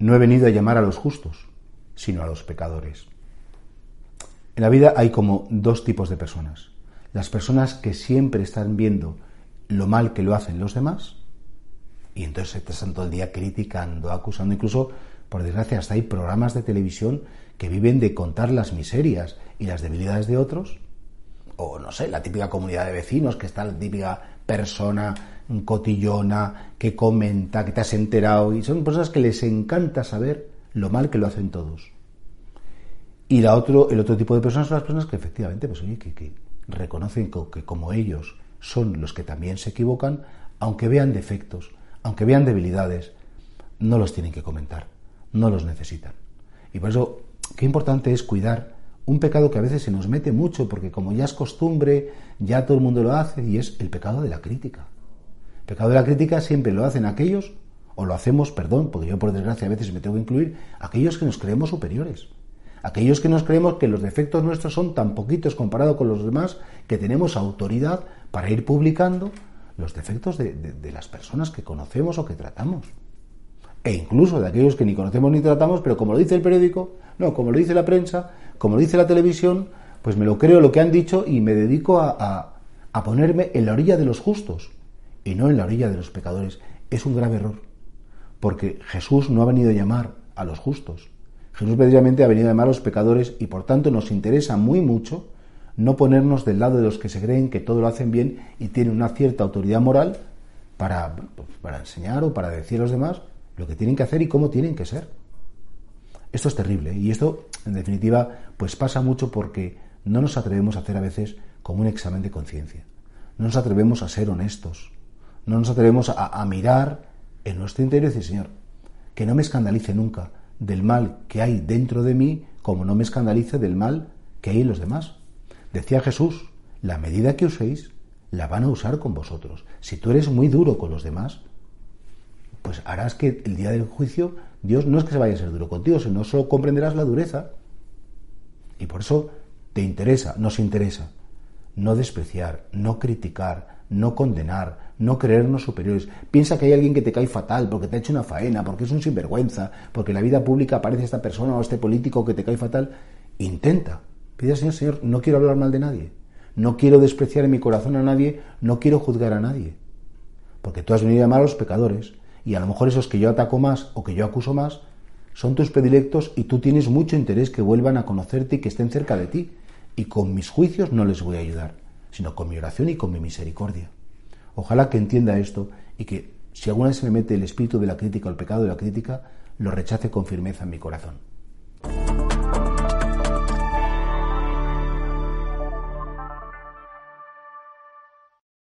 no he venido a llamar a los justos, sino a los pecadores. En la vida hay como dos tipos de personas. Las personas que siempre están viendo lo mal que lo hacen los demás y entonces están todo el día criticando, acusando, incluso, por desgracia, hasta hay programas de televisión que viven de contar las miserias y las debilidades de otros, o no sé, la típica comunidad de vecinos, que está la típica persona cotillona que comenta, que te has enterado, y son personas que les encanta saber lo mal que lo hacen todos. Y la otro, el otro tipo de personas son las personas que efectivamente, pues oye, que, reconocen que como ellos son los que también se equivocan, aunque vean defectos, aunque vean debilidades, no los tienen que comentar, no los necesitan. Y por eso, qué importante es cuidar un pecado que a veces se nos mete mucho, porque como ya es costumbre, ya todo el mundo lo hace, y es el pecado de la crítica. Pecado de la crítica siempre lo hacen aquellos, o lo hacemos, perdón, porque yo por desgracia a veces me tengo que incluir, aquellos que nos creemos superiores. Aquellos que nos creemos que los defectos nuestros son tan poquitos comparado con los demás que tenemos autoridad para ir publicando los defectos de, las personas que conocemos o que tratamos. E incluso de aquellos que ni conocemos ni tratamos, pero como lo dice el periódico, no, como lo dice la prensa, como lo dice la televisión, pues me lo creo lo que han dicho y me dedico a ponerme en la orilla de los justos y no en la orilla de los pecadores. Es un grave error, porque Jesús no ha venido a llamar a los justos. Jesús precisamente ha venido a llamar a los pecadores y por tanto nos interesa muy mucho no ponernos del lado de los que se creen que todo lo hacen bien y tienen una cierta autoridad moral para, para enseñar o para decir a los demás lo que tienen que hacer y cómo tienen que ser. Esto es terrible y esto, en definitiva, pues pasa mucho porque no nos atrevemos a hacer a veces como un examen de conciencia. No nos atrevemos a ser honestos. No nos atrevemos a, mirar en nuestro interior y decir, Señor, que no me escandalice nunca del mal que hay dentro de mí como no me escandalice del mal que hay en los demás. Decía Jesús, la medida que uséis la van a usar con vosotros. Si tú eres muy duro con los demás, pues harás que el día del juicio Dios no es que se vaya a ser duro contigo, sino solo comprenderás la dureza. Y por eso te interesa, nos interesa, no despreciar, no criticar, no condenar, no creernos superiores. Piensa que hay alguien que te cae fatal porque te ha hecho una faena, porque es un sinvergüenza, porque en la vida pública aparece esta persona o este político que te cae fatal. Intenta Pide al Señor, Señor, no quiero hablar mal de nadie, no quiero despreciar en mi corazón a nadie, no quiero juzgar a nadie. Porque tú has venido a llamar a los pecadores, y a lo mejor esos que yo ataco más o que yo acuso más, son tus predilectos y tú tienes mucho interés que vuelvan a conocerte y que estén cerca de ti. Y con mis juicios no les voy a ayudar, sino con mi oración y con mi misericordia. Ojalá que entienda esto y que si alguna vez se me mete el espíritu de la crítica o el pecado de la crítica, lo rechace con firmeza en mi corazón.